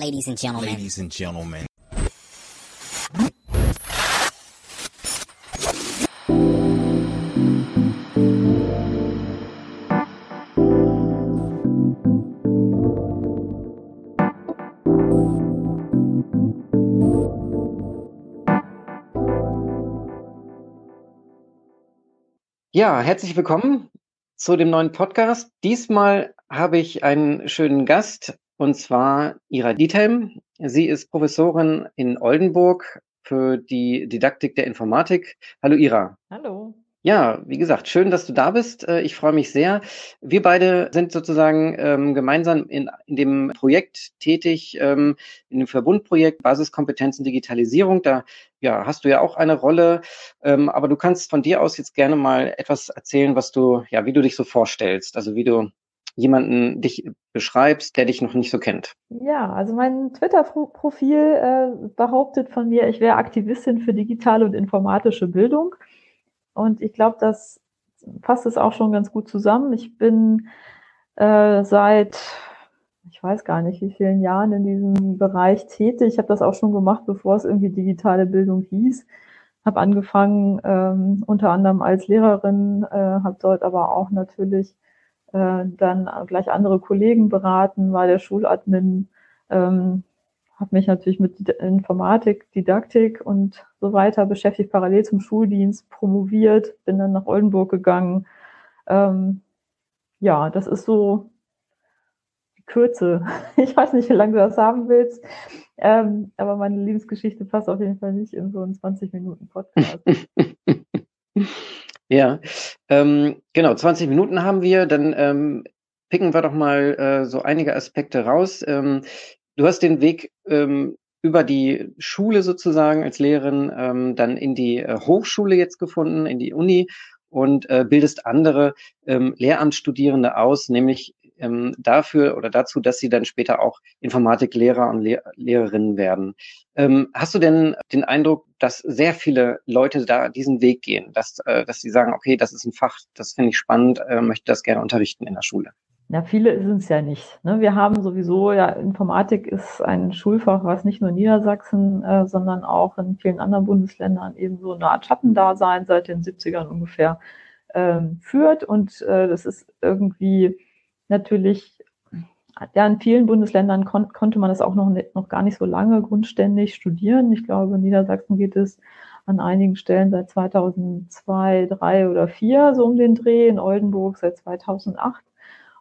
Ladies and gentlemen. Ladies and gentlemen. Ja, herzlich willkommen zu dem neuen Podcast. Diesmal habe ich einen schönen Gast und zwar Ira Diethelm. Sie ist Professorin in Oldenburg für die Didaktik der Informatik. Hallo Ira. Hallo. Ja, wie gesagt, schön, dass du da bist. Äh, ich freue mich sehr. Wir beide sind sozusagen ähm, gemeinsam in, in dem Projekt tätig, ähm, in dem Verbundprojekt Basiskompetenzen Digitalisierung. Da ja, hast du ja auch eine Rolle, ähm, aber du kannst von dir aus jetzt gerne mal etwas erzählen, was du, ja, wie du dich so vorstellst, also wie du jemanden dich beschreibst, der dich noch nicht so kennt. Ja, also mein Twitter-Profil äh, behauptet von mir, ich wäre Aktivistin für digitale und informatische Bildung. Und ich glaube, das fasst es auch schon ganz gut zusammen. Ich bin äh, seit, ich weiß gar nicht, wie vielen Jahren in diesem Bereich tätig. Ich habe das auch schon gemacht, bevor es irgendwie digitale Bildung hieß. Habe angefangen ähm, unter anderem als Lehrerin, äh, habe dort aber auch natürlich äh, dann gleich andere Kollegen beraten, war der Schuladmin, ähm, habe mich natürlich mit Informatik, Didaktik und so weiter beschäftigt, parallel zum Schuldienst, promoviert, bin dann nach Oldenburg gegangen. Ähm, ja, das ist so die Kürze. Ich weiß nicht, wie lange du das haben willst, ähm, aber meine Lebensgeschichte passt auf jeden Fall nicht in so einen 20 Minuten Podcast. ja, ähm, genau, 20 Minuten haben wir, dann ähm, picken wir doch mal äh, so einige Aspekte raus. Ähm, du hast den Weg ähm, über die Schule sozusagen als Lehrerin ähm, dann in die äh, Hochschule jetzt gefunden, in die Uni und äh, bildest andere ähm, Lehramtsstudierende aus, nämlich ähm, dafür oder dazu, dass sie dann später auch Informatiklehrer und Lehr Lehrerinnen werden. Ähm, hast du denn den Eindruck, dass sehr viele Leute da diesen Weg gehen, dass, äh, dass sie sagen, okay, das ist ein Fach, das finde ich spannend, äh, möchte das gerne unterrichten in der Schule? Ja, viele sind es ja nicht. Ne? Wir haben sowieso, ja, Informatik ist ein Schulfach, was nicht nur in Niedersachsen, äh, sondern auch in vielen anderen Bundesländern eben so eine Art Schattendasein seit den 70ern ungefähr ähm, führt. Und äh, das ist irgendwie natürlich, ja, in vielen Bundesländern kon konnte man das auch noch, noch gar nicht so lange grundständig studieren. Ich glaube, in Niedersachsen geht es an einigen Stellen seit 2002, 3 oder 4 so um den Dreh, in Oldenburg seit 2008.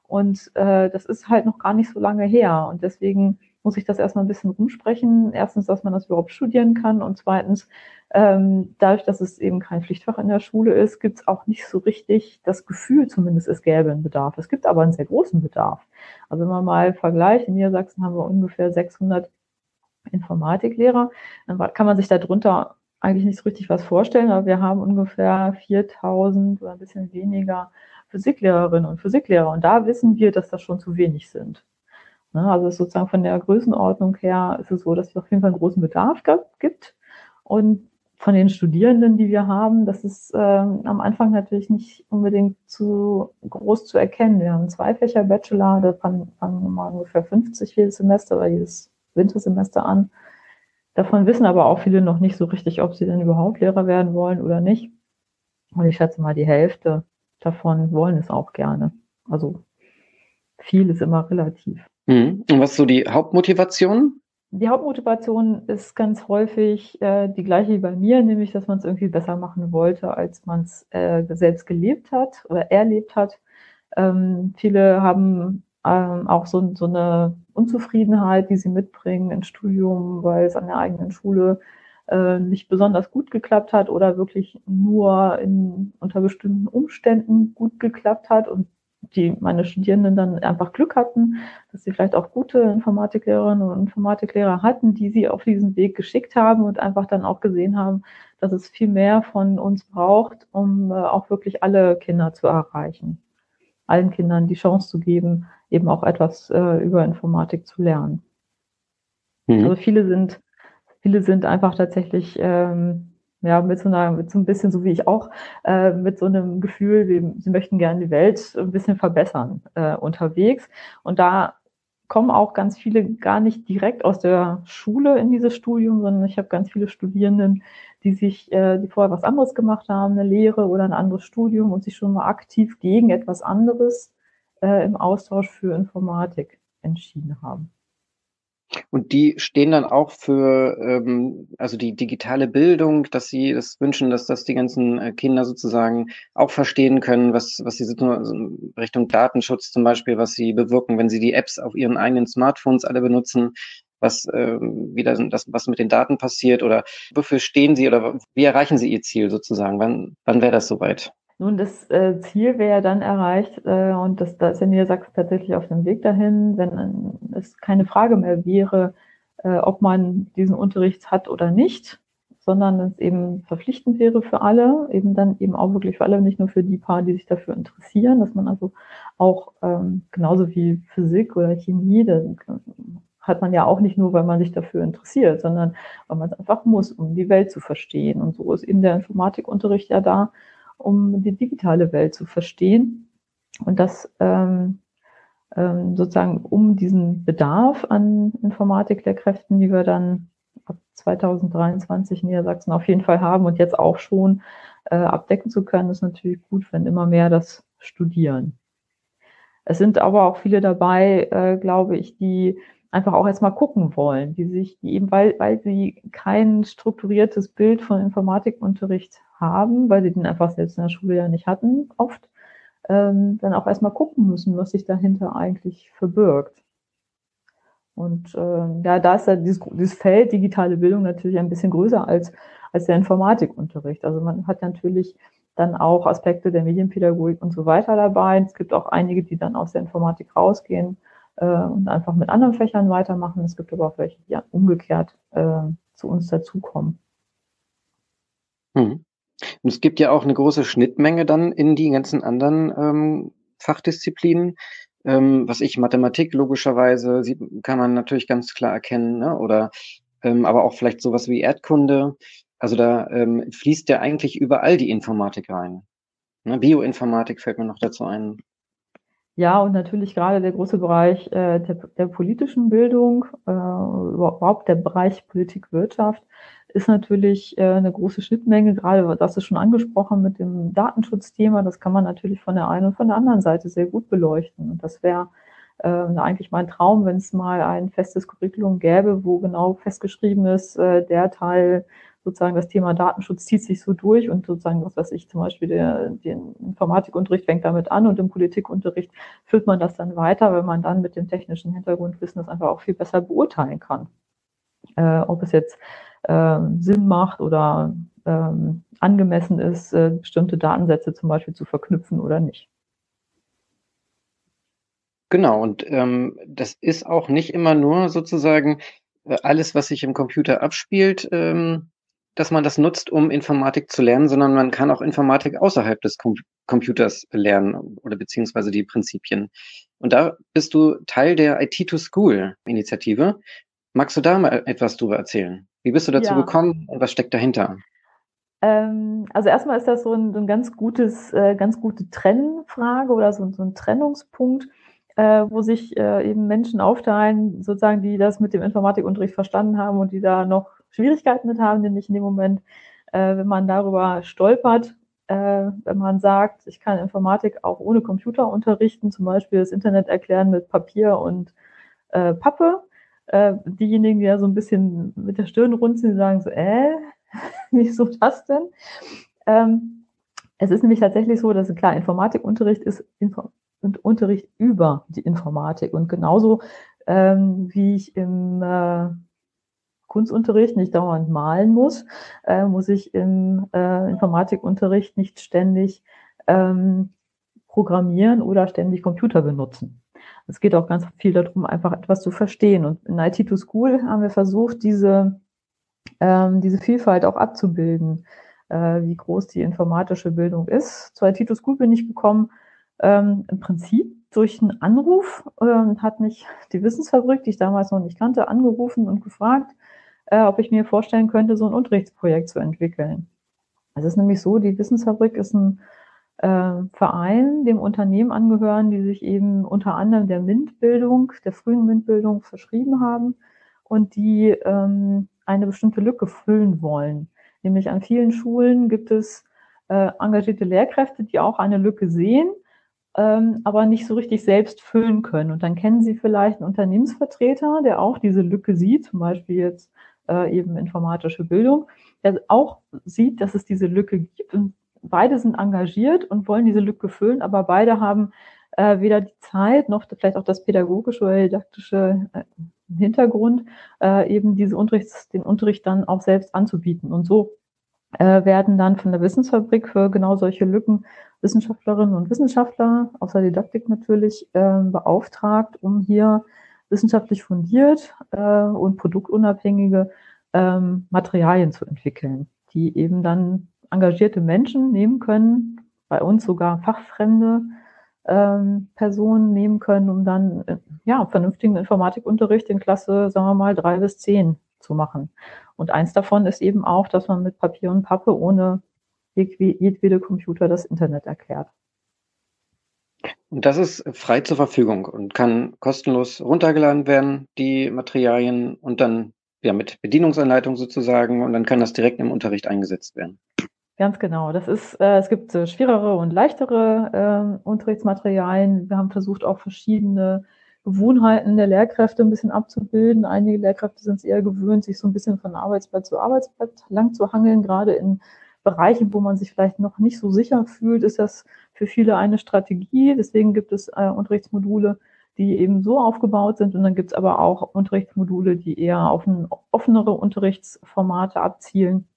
Und äh, das ist halt noch gar nicht so lange her. Und deswegen muss ich das erstmal ein bisschen rumsprechen. Erstens, dass man das überhaupt studieren kann. Und zweitens, ähm, dadurch, dass es eben kein Pflichtfach in der Schule ist, gibt es auch nicht so richtig das Gefühl, zumindest es gäbe einen Bedarf. Es gibt aber einen sehr großen Bedarf. Also wenn man mal vergleicht, in Niedersachsen haben wir ungefähr 600 Informatiklehrer, dann kann man sich darunter eigentlich nicht so richtig was vorstellen, aber wir haben ungefähr 4000 oder ein bisschen weniger Physiklehrerinnen und Physiklehrer. Und da wissen wir, dass das schon zu wenig sind. Ne, also sozusagen von der Größenordnung her ist es so, dass es auf jeden Fall einen großen Bedarf gibt. Und von den Studierenden, die wir haben, das ist ähm, am Anfang natürlich nicht unbedingt zu groß zu erkennen. Wir haben zwei Fächer Bachelor, da fangen, fangen mal ungefähr 50 jedes Semester oder jedes Wintersemester an. Davon wissen aber auch viele noch nicht so richtig, ob sie denn überhaupt Lehrer werden wollen oder nicht. Und ich schätze mal, die Hälfte davon wollen es auch gerne. Also viel ist immer relativ. Mhm. Und was ist so die Hauptmotivation? Die Hauptmotivation ist ganz häufig äh, die gleiche wie bei mir, nämlich dass man es irgendwie besser machen wollte, als man es äh, selbst gelebt hat oder erlebt hat. Ähm, viele haben ähm, auch so, so eine Unzufriedenheit, die sie mitbringen ins Studium, weil es an der eigenen Schule äh, nicht besonders gut geklappt hat oder wirklich nur in, unter bestimmten Umständen gut geklappt hat und die meine Studierenden dann einfach Glück hatten, dass sie vielleicht auch gute Informatiklehrerinnen und Informatiklehrer hatten, die sie auf diesen Weg geschickt haben und einfach dann auch gesehen haben, dass es viel mehr von uns braucht, um äh, auch wirklich alle Kinder zu erreichen. Allen Kindern die Chance zu geben, eben auch etwas äh, über Informatik zu lernen. Mhm. Also viele sind Viele sind einfach tatsächlich ähm, ja, mit so einer, mit so ein bisschen so wie ich auch, äh, mit so einem Gefühl, wie, sie möchten gerne die Welt ein bisschen verbessern äh, unterwegs. Und da kommen auch ganz viele gar nicht direkt aus der Schule in dieses Studium, sondern ich habe ganz viele Studierenden, die sich, äh, die vorher was anderes gemacht haben, eine Lehre oder ein anderes Studium und sich schon mal aktiv gegen etwas anderes äh, im Austausch für Informatik entschieden haben. Und die stehen dann auch für ähm, also die digitale Bildung, dass sie das wünschen, dass das die ganzen äh, Kinder sozusagen auch verstehen können, was, was sie also Richtung Datenschutz zum Beispiel, was sie bewirken, wenn sie die Apps auf ihren eigenen Smartphones alle benutzen, was ähm, wieder das, was mit den Daten passiert oder wofür stehen sie oder wie erreichen sie ihr Ziel sozusagen? Wann, wann wäre das soweit? Nun, das äh, Ziel wäre dann erreicht, äh, und das, da ist ja Niedersachsen tatsächlich auf dem Weg dahin, wenn äh, es keine Frage mehr wäre, äh, ob man diesen Unterricht hat oder nicht, sondern es eben verpflichtend wäre für alle, eben dann eben auch wirklich für alle, nicht nur für die paar, die sich dafür interessieren, dass man also auch ähm, genauso wie Physik oder Chemie, da hat man ja auch nicht nur, weil man sich dafür interessiert, sondern weil man es einfach muss, um die Welt zu verstehen. Und so ist eben der Informatikunterricht ja da, um die digitale Welt zu verstehen. Und das ähm, ähm, sozusagen um diesen Bedarf an Informatiklehrkräften, die wir dann ab 2023 in Niedersachsen auf jeden Fall haben und jetzt auch schon äh, abdecken zu können, ist natürlich gut, wenn immer mehr das studieren. Es sind aber auch viele dabei, äh, glaube ich, die einfach auch erstmal gucken wollen, die sich, die eben, weil, weil sie kein strukturiertes Bild von Informatikunterricht haben, weil sie den einfach selbst in der Schule ja nicht hatten, oft, ähm, dann auch erstmal gucken müssen, was sich dahinter eigentlich verbirgt. Und äh, ja, da ist ja dieses, dieses Feld digitale Bildung natürlich ein bisschen größer als, als der Informatikunterricht. Also man hat natürlich dann auch Aspekte der Medienpädagogik und so weiter dabei. Es gibt auch einige, die dann aus der Informatik rausgehen äh, und einfach mit anderen Fächern weitermachen. Es gibt aber auch welche, die umgekehrt äh, zu uns dazukommen. Hm. Und es gibt ja auch eine große Schnittmenge dann in die ganzen anderen ähm, Fachdisziplinen. Ähm, was ich, Mathematik logischerweise, sieht, kann man natürlich ganz klar erkennen, ne? oder ähm, aber auch vielleicht sowas wie Erdkunde. Also da ähm, fließt ja eigentlich überall die Informatik rein. Ne? Bioinformatik fällt mir noch dazu ein. Ja, und natürlich gerade der große Bereich äh, der, der politischen Bildung, äh, überhaupt der Bereich Politik, Wirtschaft, ist natürlich äh, eine große Schnittmenge, gerade das ist schon angesprochen mit dem Datenschutzthema, das kann man natürlich von der einen und von der anderen Seite sehr gut beleuchten. Und das wäre äh, eigentlich mein Traum, wenn es mal ein festes Curriculum gäbe, wo genau festgeschrieben ist, äh, der Teil sozusagen das Thema Datenschutz zieht sich so durch und sozusagen, was weiß ich, zum Beispiel der, den Informatikunterricht fängt damit an und im Politikunterricht führt man das dann weiter, weil man dann mit dem technischen Hintergrundwissen das einfach auch viel besser beurteilen kann. Äh, ob es jetzt ähm, Sinn macht oder ähm, angemessen ist, äh, bestimmte Datensätze zum Beispiel zu verknüpfen oder nicht. Genau, und ähm, das ist auch nicht immer nur sozusagen äh, alles, was sich im Computer abspielt, ähm, dass man das nutzt, um Informatik zu lernen, sondern man kann auch Informatik außerhalb des Com Computers lernen oder beziehungsweise die Prinzipien. Und da bist du Teil der IT2School-Initiative. Magst du da mal etwas drüber erzählen? Wie bist du dazu ja. gekommen und was steckt dahinter? Ähm, also erstmal ist das so ein, so ein ganz gutes, äh, ganz gute Trennfrage oder so, so ein Trennungspunkt, äh, wo sich äh, eben Menschen aufteilen, sozusagen, die das mit dem Informatikunterricht verstanden haben und die da noch Schwierigkeiten mit haben, nämlich in dem Moment, äh, wenn man darüber stolpert, äh, wenn man sagt, ich kann Informatik auch ohne Computer unterrichten, zum Beispiel das Internet erklären mit Papier und äh, Pappe, äh, diejenigen, die ja so ein bisschen mit der Stirn runzeln, sagen so, äh, wieso das denn? Ähm, es ist nämlich tatsächlich so, dass klar, Informatikunterricht ist Info und Unterricht über die Informatik. Und genauso ähm, wie ich im äh, Kunstunterricht nicht dauernd malen muss, äh, muss ich im äh, Informatikunterricht nicht ständig ähm, programmieren oder ständig Computer benutzen. Es geht auch ganz viel darum, einfach etwas zu verstehen. Und in IT to School haben wir versucht, diese, ähm, diese Vielfalt auch abzubilden, äh, wie groß die informatische Bildung ist. Zu IT to School bin ich gekommen, ähm, im Prinzip durch einen Anruf, äh, hat mich die Wissensfabrik, die ich damals noch nicht kannte, angerufen und gefragt, äh, ob ich mir vorstellen könnte, so ein Unterrichtsprojekt zu entwickeln. Es ist nämlich so, die Wissensfabrik ist ein äh, Verein, dem Unternehmen angehören, die sich eben unter anderem der MINT-Bildung, der frühen MINT-Bildung verschrieben haben und die ähm, eine bestimmte Lücke füllen wollen. Nämlich an vielen Schulen gibt es äh, engagierte Lehrkräfte, die auch eine Lücke sehen, ähm, aber nicht so richtig selbst füllen können. Und dann kennen Sie vielleicht einen Unternehmensvertreter, der auch diese Lücke sieht, zum Beispiel jetzt äh, eben informatische Bildung, der auch sieht, dass es diese Lücke gibt und beide sind engagiert und wollen diese Lücke füllen, aber beide haben äh, weder die Zeit noch vielleicht auch das pädagogische oder didaktische äh, Hintergrund, äh, eben diese Unterrichts, den Unterricht dann auch selbst anzubieten. Und so äh, werden dann von der Wissensfabrik für genau solche Lücken Wissenschaftlerinnen und Wissenschaftler, außer Didaktik natürlich, äh, beauftragt, um hier wissenschaftlich fundiert äh, und produktunabhängige ähm, Materialien zu entwickeln, die eben dann engagierte Menschen nehmen können, bei uns sogar fachfremde ähm, Personen nehmen können, um dann äh, ja vernünftigen Informatikunterricht in Klasse, sagen wir mal, drei bis zehn zu machen. Und eins davon ist eben auch, dass man mit Papier und Pappe ohne jedwede Computer das Internet erklärt. Und das ist frei zur Verfügung und kann kostenlos runtergeladen werden, die Materialien und dann ja mit Bedienungsanleitung sozusagen und dann kann das direkt im Unterricht eingesetzt werden. Ganz genau. Das ist, äh, es gibt äh, schwerere und leichtere äh, Unterrichtsmaterialien. Wir haben versucht, auch verschiedene Gewohnheiten der Lehrkräfte ein bisschen abzubilden. Einige Lehrkräfte sind es eher gewöhnt, sich so ein bisschen von Arbeitsblatt zu Arbeitsblatt lang zu hangeln. Gerade in Bereichen, wo man sich vielleicht noch nicht so sicher fühlt, ist das für viele eine Strategie. Deswegen gibt es äh, Unterrichtsmodule, die eben so aufgebaut sind. Und dann gibt es aber auch Unterrichtsmodule, die eher auf ein offenere Unterrichtsformate abzielen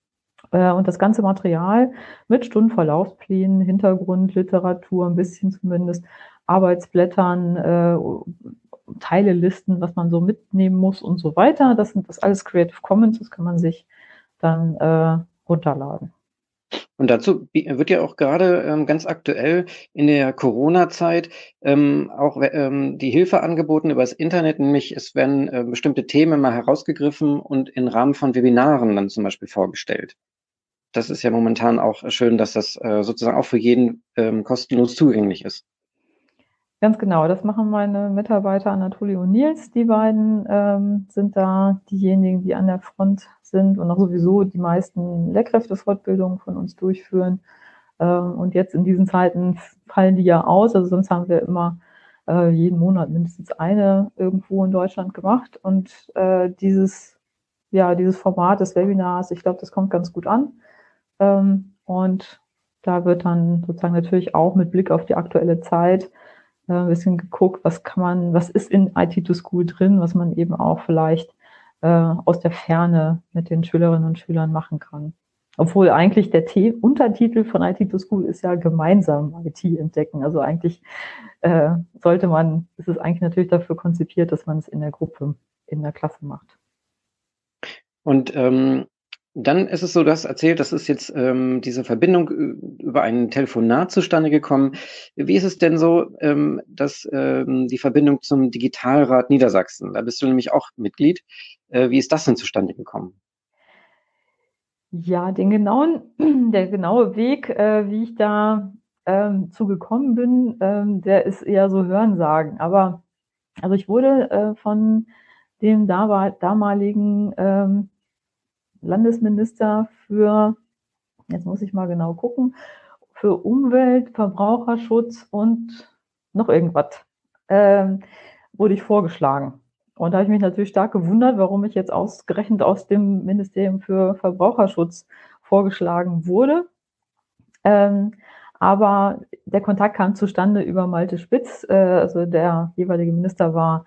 äh, und das ganze Material mit Stundenverlaufsplänen, Hintergrund, Literatur, ein bisschen zumindest, Arbeitsblättern, äh, Teilelisten, was man so mitnehmen muss und so weiter. Das sind das alles Creative Commons, das kann man sich dann äh, runterladen. Und dazu wird ja auch gerade ähm, ganz aktuell in der Corona-Zeit ähm, auch ähm, die Hilfe angeboten über das Internet, nämlich es werden äh, bestimmte Themen mal herausgegriffen und in Rahmen von Webinaren dann zum Beispiel vorgestellt das ist ja momentan auch schön, dass das äh, sozusagen auch für jeden ähm, kostenlos zugänglich ist. Ganz genau, das machen meine Mitarbeiter Anatoly und Nils. Die beiden ähm, sind da diejenigen, die an der Front sind und auch sowieso die meisten Lehrkräftefortbildungen von uns durchführen. Ähm, und jetzt in diesen Zeiten fallen die ja aus. Also sonst haben wir immer äh, jeden Monat mindestens eine irgendwo in Deutschland gemacht. Und äh, dieses, ja, dieses Format des Webinars, ich glaube, das kommt ganz gut an. Ähm, und da wird dann sozusagen natürlich auch mit Blick auf die aktuelle Zeit äh, ein bisschen geguckt, was kann man, was ist in IT to School drin, was man eben auch vielleicht äh, aus der Ferne mit den Schülerinnen und Schülern machen kann. Obwohl eigentlich der T Untertitel von IT to School ist ja gemeinsam IT entdecken. Also eigentlich äh, sollte man, ist es eigentlich natürlich dafür konzipiert, dass man es in der Gruppe, in der Klasse macht. Und ähm, dann ist es so, du hast erzählt, das ist jetzt ähm, diese Verbindung über ein Telefonat zustande gekommen. Wie ist es denn so, ähm, dass ähm, die Verbindung zum Digitalrat Niedersachsen, da bist du nämlich auch Mitglied, äh, wie ist das denn zustande gekommen? Ja, den genauen, der genaue Weg, äh, wie ich da ähm, zugekommen bin, ähm, der ist eher so Hörensagen. Aber also ich wurde äh, von dem damaligen ähm, Landesminister für, jetzt muss ich mal genau gucken, für Umwelt, Verbraucherschutz und noch irgendwas ähm, wurde ich vorgeschlagen. Und da habe ich mich natürlich stark gewundert, warum ich jetzt ausgerechnet aus dem Ministerium für Verbraucherschutz vorgeschlagen wurde. Ähm, aber der Kontakt kam zustande über Malte Spitz, äh, also der jeweilige Minister war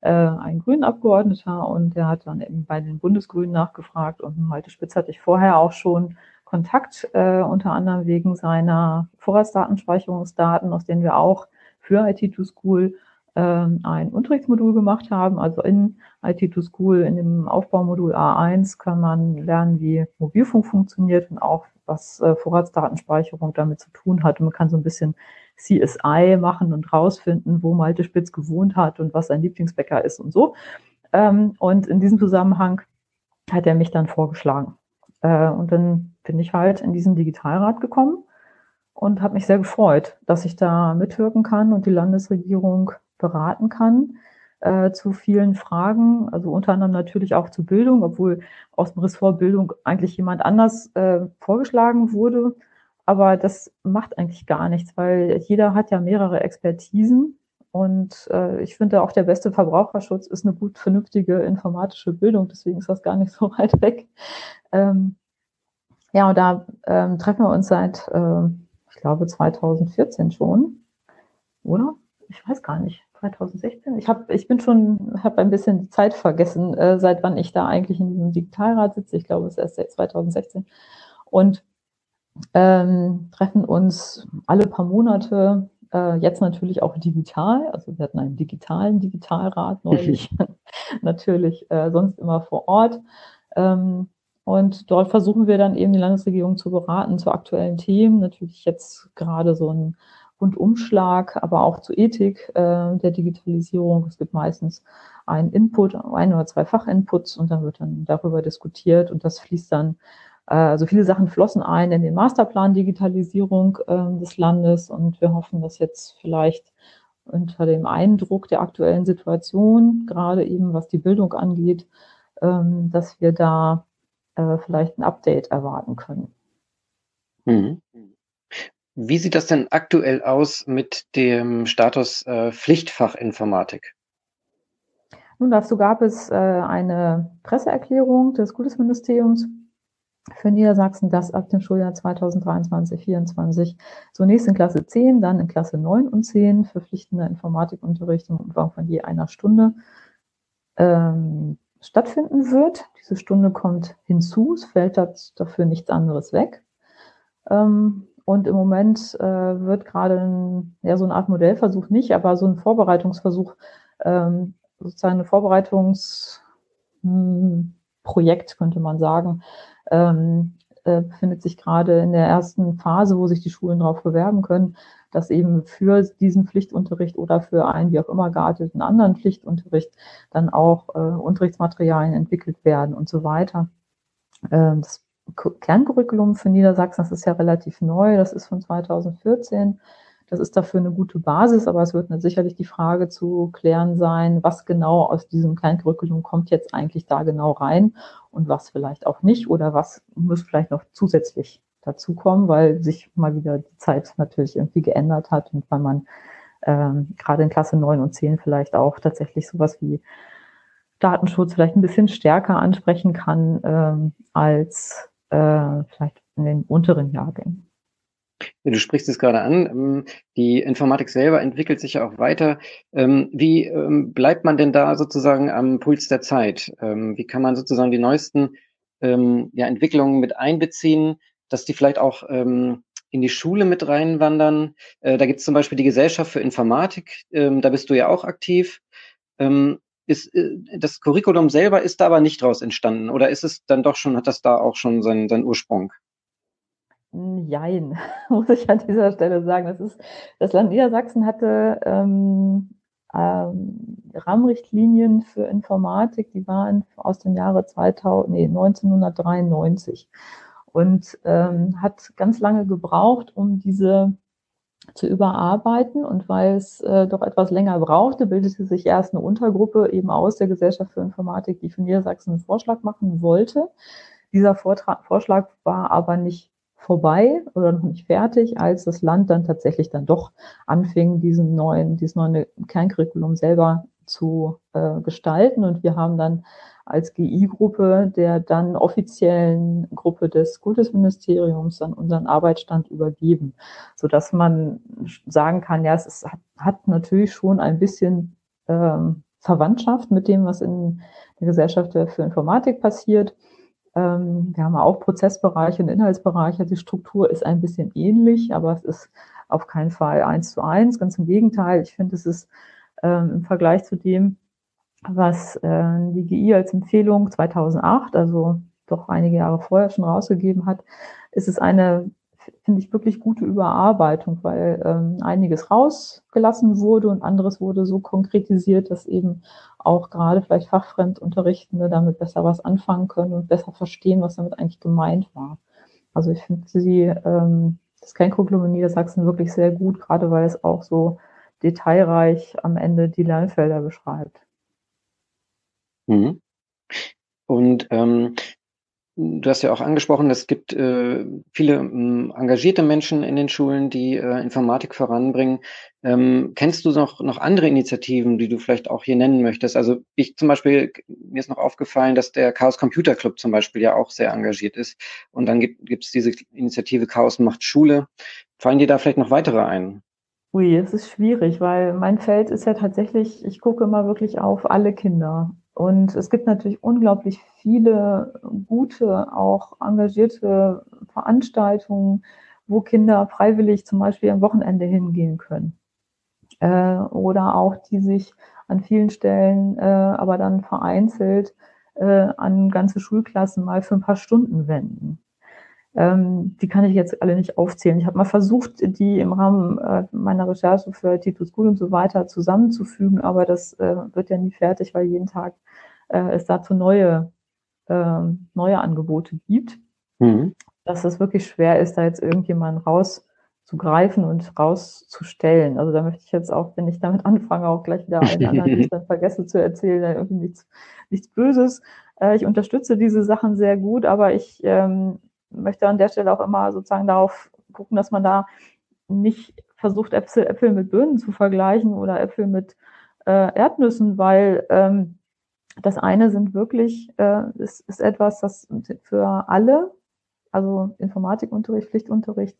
äh, ein Grünen-Abgeordneter und der hat dann eben bei den Bundesgrünen nachgefragt und Malte Spitz hatte ich vorher auch schon Kontakt, äh, unter anderem wegen seiner Vorratsdatenspeicherungsdaten, aus denen wir auch für IT2School äh, ein Unterrichtsmodul gemacht haben. Also in IT2School, in dem Aufbaumodul A1 kann man lernen, wie Mobilfunk funktioniert und auch was äh, Vorratsdatenspeicherung damit zu tun hat. Und man kann so ein bisschen CSI machen und rausfinden, wo Malte Spitz gewohnt hat und was sein Lieblingsbäcker ist und so. Ähm, und in diesem Zusammenhang hat er mich dann vorgeschlagen. Äh, und dann bin ich halt in diesen Digitalrat gekommen und habe mich sehr gefreut, dass ich da mitwirken kann und die Landesregierung beraten kann äh, zu vielen Fragen, also unter anderem natürlich auch zu Bildung, obwohl aus dem Ressort Bildung eigentlich jemand anders äh, vorgeschlagen wurde. Aber das macht eigentlich gar nichts, weil jeder hat ja mehrere Expertisen. Und äh, ich finde auch der beste Verbraucherschutz ist eine gut vernünftige informatische Bildung. Deswegen ist das gar nicht so weit weg. Ähm, ja, und da ähm, treffen wir uns seit, äh, ich glaube, 2014 schon, oder? Ich weiß gar nicht. 2016. Ich habe, ich bin schon, habe ein bisschen die Zeit vergessen, äh, seit wann ich da eigentlich in diesem Digitalrat sitze. Ich glaube, es ist erst seit 2016 und ähm, treffen uns alle paar Monate. Äh, jetzt natürlich auch digital. Also wir hatten einen digitalen Digitalrat neulich, natürlich äh, sonst immer vor Ort. Ähm, und dort versuchen wir dann eben die Landesregierung zu beraten zu aktuellen Themen. Natürlich jetzt gerade so ein Rundumschlag, aber auch zur Ethik äh, der Digitalisierung. Es gibt meistens einen Input, ein oder zwei Fachinputs und dann wird dann darüber diskutiert und das fließt dann, äh, also viele Sachen flossen ein in den Masterplan Digitalisierung äh, des Landes und wir hoffen, dass jetzt vielleicht unter dem Eindruck der aktuellen Situation, gerade eben was die Bildung angeht, ähm, dass wir da äh, vielleicht ein Update erwarten können. Mhm. Wie sieht das denn aktuell aus mit dem Status äh, Pflichtfach Informatik? Nun, dazu gab es äh, eine Presseerklärung des Kultusministeriums für Niedersachsen, dass ab dem Schuljahr 2023-2024 zunächst in Klasse 10, dann in Klasse 9 und 10 verpflichtender Informatikunterricht im Umfang von je einer Stunde ähm, stattfinden wird. Diese Stunde kommt hinzu, es fällt dafür nichts anderes weg. Ähm, und im Moment äh, wird gerade ja, so eine Art Modellversuch nicht, aber so ein Vorbereitungsversuch, ähm, sozusagen ein Vorbereitungsprojekt, hm, könnte man sagen, ähm, äh, befindet sich gerade in der ersten Phase, wo sich die Schulen darauf bewerben können, dass eben für diesen Pflichtunterricht oder für einen wie auch immer gearteten anderen Pflichtunterricht dann auch äh, Unterrichtsmaterialien entwickelt werden und so weiter. Ähm, das Kerncurriculum für Niedersachsen, das ist ja relativ neu, das ist von 2014. Das ist dafür eine gute Basis, aber es wird sicherlich die Frage zu klären sein, was genau aus diesem Kerncurriculum kommt jetzt eigentlich da genau rein und was vielleicht auch nicht oder was muss vielleicht noch zusätzlich dazukommen, weil sich mal wieder die Zeit natürlich irgendwie geändert hat und weil man ähm, gerade in Klasse 9 und 10 vielleicht auch tatsächlich sowas wie Datenschutz vielleicht ein bisschen stärker ansprechen kann ähm, als äh, vielleicht in den unteren Jahrgängen. Du sprichst es gerade an. Ähm, die Informatik selber entwickelt sich ja auch weiter. Ähm, wie ähm, bleibt man denn da sozusagen am Puls der Zeit? Wie kann man sozusagen die neuesten Entwicklungen mit einbeziehen, dass die vielleicht auch in die Schule mit reinwandern? Äh, da gibt es zum Beispiel die Gesellschaft für Informatik. Da bist du ja auch aktiv ist äh, das Curriculum selber ist da aber nicht draus entstanden oder ist es dann doch schon, hat das da auch schon seinen, seinen Ursprung? Jein, muss ich an dieser Stelle sagen. Das ist, das Land Niedersachsen hatte ähm, ähm, Rahmenrichtlinien für Informatik, die waren aus dem Jahre 2000, nee, 1993 und ähm, hat ganz lange gebraucht, um diese zu überarbeiten. Und weil es äh, doch etwas länger brauchte, bildete sich erst eine Untergruppe eben aus der Gesellschaft für Informatik, die für Niedersachsen einen Vorschlag machen wollte. Dieser Vortrag, Vorschlag war aber nicht vorbei oder noch nicht fertig, als das Land dann tatsächlich dann doch anfing, diesen neuen, dieses neue Kerncurriculum selber zu äh, gestalten. Und wir haben dann als GI-Gruppe der dann offiziellen Gruppe des Kultusministeriums dann unseren Arbeitsstand übergeben, so dass man sagen kann, ja, es ist, hat, hat natürlich schon ein bisschen ähm, Verwandtschaft mit dem, was in der Gesellschaft für Informatik passiert. Ähm, wir haben auch Prozessbereiche und Inhaltsbereiche. Die Struktur ist ein bisschen ähnlich, aber es ist auf keinen Fall eins zu eins. Ganz im Gegenteil. Ich finde, es ist ähm, im Vergleich zu dem, was äh, die GI als Empfehlung 2008, also doch einige Jahre vorher schon rausgegeben hat, ist es eine, finde ich, wirklich gute Überarbeitung, weil ähm, einiges rausgelassen wurde und anderes wurde so konkretisiert, dass eben auch gerade vielleicht Fachfremdunterrichtende damit besser was anfangen können und besser verstehen, was damit eigentlich gemeint war. Also ich finde sie ähm, das Kerncurriculum in Niedersachsen wirklich sehr gut, gerade weil es auch so detailreich am Ende die Lernfelder beschreibt. Mhm. Und ähm, Du hast ja auch angesprochen, es gibt äh, viele ähm, engagierte Menschen in den Schulen, die äh, Informatik voranbringen. Ähm, kennst du noch, noch andere Initiativen, die du vielleicht auch hier nennen möchtest? Also ich zum Beispiel, mir ist noch aufgefallen, dass der Chaos Computer Club zum Beispiel ja auch sehr engagiert ist. Und dann gibt es diese Initiative Chaos macht Schule. Fallen dir da vielleicht noch weitere ein? Ui, es ist schwierig, weil mein Feld ist ja tatsächlich, ich gucke immer wirklich auf alle Kinder. Und es gibt natürlich unglaublich viele gute, auch engagierte Veranstaltungen, wo Kinder freiwillig zum Beispiel am Wochenende hingehen können. Äh, oder auch die sich an vielen Stellen, äh, aber dann vereinzelt äh, an ganze Schulklassen mal für ein paar Stunden wenden. Ähm, die kann ich jetzt alle nicht aufzählen. Ich habe mal versucht, die im Rahmen äh, meiner Recherche für Titus School und so weiter zusammenzufügen, aber das äh, wird ja nie fertig, weil jeden Tag äh, es dazu neue, ähm, neue Angebote gibt. Mhm. Dass es wirklich schwer ist, da jetzt irgendjemanden rauszugreifen und rauszustellen. Also da möchte ich jetzt auch, wenn ich damit anfange, auch gleich wieder einen anderen, die ich dann vergesse zu erzählen, dann irgendwie nichts, nichts Böses. Äh, ich unterstütze diese Sachen sehr gut, aber ich ähm, möchte an der Stelle auch immer sozusagen darauf gucken, dass man da nicht versucht, Äpfel, Äpfel mit Birnen zu vergleichen oder Äpfel mit äh, Erdnüssen, weil ähm, das eine sind wirklich, äh, ist, ist etwas, das für alle, also Informatikunterricht, Pflichtunterricht,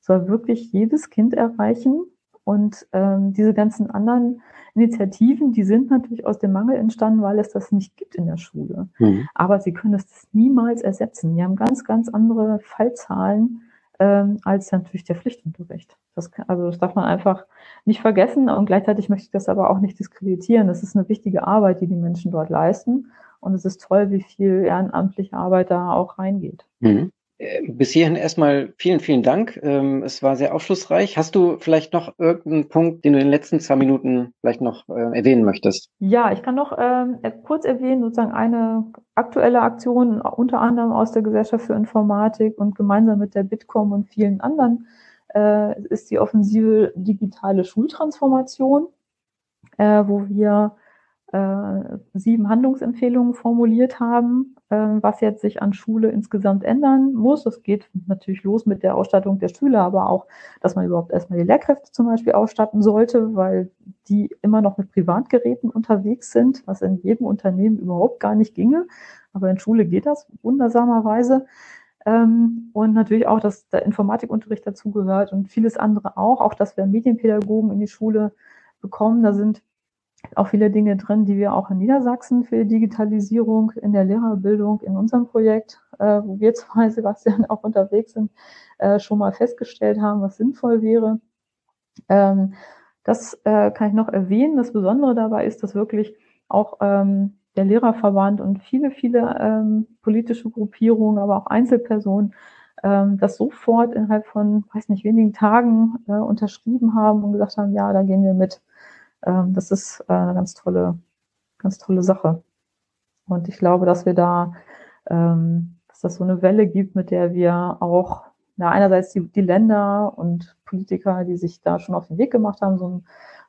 soll wirklich jedes Kind erreichen. Und ähm, diese ganzen anderen Initiativen, die sind natürlich aus dem Mangel entstanden, weil es das nicht gibt in der Schule. Mhm. Aber sie können es niemals ersetzen. Die haben ganz, ganz andere Fallzahlen ähm, als natürlich der Pflichtunterricht. Das kann, also das darf man einfach nicht vergessen und gleichzeitig möchte ich das aber auch nicht diskreditieren. Das ist eine wichtige Arbeit, die die Menschen dort leisten und es ist toll, wie viel ehrenamtliche Arbeit da auch reingeht. Mhm. Äh, bis hierhin erstmal vielen, vielen Dank. Ähm, es war sehr aufschlussreich. Hast du vielleicht noch irgendeinen Punkt, den du in den letzten zwei Minuten vielleicht noch äh, erwähnen möchtest? Ja, ich kann noch ähm, kurz erwähnen, sozusagen eine aktuelle Aktion, unter anderem aus der Gesellschaft für Informatik und gemeinsam mit der Bitkom und vielen anderen, äh, ist die offensive digitale Schultransformation, wo wir sieben Handlungsempfehlungen formuliert haben, was jetzt sich an Schule insgesamt ändern muss. Das geht natürlich los mit der Ausstattung der Schüler, aber auch, dass man überhaupt erstmal die Lehrkräfte zum Beispiel ausstatten sollte, weil die immer noch mit Privatgeräten unterwegs sind, was in jedem Unternehmen überhaupt gar nicht ginge. Aber in Schule geht das wundersamerweise. Ähm, und natürlich auch, dass der Informatikunterricht dazugehört und vieles andere auch. Auch, dass wir Medienpädagogen in die Schule bekommen. Da sind auch viele Dinge drin, die wir auch in Niedersachsen für Digitalisierung in der Lehrerbildung in unserem Projekt, äh, wo wir zwei, Sebastian, auch unterwegs sind, äh, schon mal festgestellt haben, was sinnvoll wäre. Ähm, das äh, kann ich noch erwähnen. Das Besondere dabei ist, dass wirklich auch ähm, der Lehrerverband und viele, viele ähm, politische Gruppierungen, aber auch Einzelpersonen ähm, das sofort innerhalb von, weiß nicht, wenigen Tagen äh, unterschrieben haben und gesagt haben, ja, da gehen wir mit. Ähm, das ist äh, eine ganz tolle, ganz tolle Sache. Und ich glaube, dass wir da, ähm, dass das so eine Welle gibt, mit der wir auch, na, einerseits die, die Länder und Politiker, die sich da schon auf den Weg gemacht haben, so ein,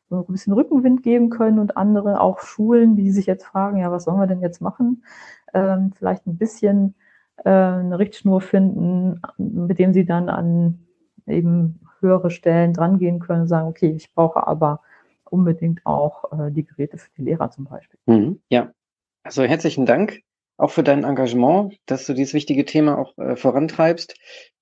so ein bisschen Rückenwind geben können und andere auch Schulen, die sich jetzt fragen, ja, was sollen wir denn jetzt machen? Ähm, vielleicht ein bisschen äh, eine Richtschnur finden, mit dem sie dann an eben höhere Stellen drangehen können und sagen, okay, ich brauche aber unbedingt auch äh, die Geräte für die Lehrer zum Beispiel. Mhm, ja, also herzlichen Dank auch für dein Engagement, dass du dieses wichtige Thema auch äh, vorantreibst.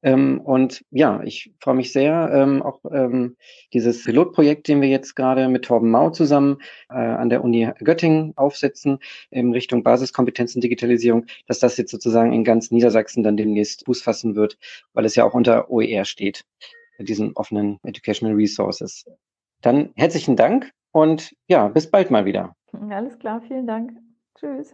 Ähm, und ja, ich freue mich sehr, ähm, auch ähm, dieses Pilotprojekt, den wir jetzt gerade mit Torben Mau zusammen äh, an der Uni Göttingen aufsetzen, in Richtung Basiskompetenzen Digitalisierung, dass das jetzt sozusagen in ganz Niedersachsen dann demnächst Fuß fassen wird, weil es ja auch unter OER steht, diesen offenen Educational Resources. Dann herzlichen Dank und ja, bis bald mal wieder. Alles klar, vielen Dank. Tschüss.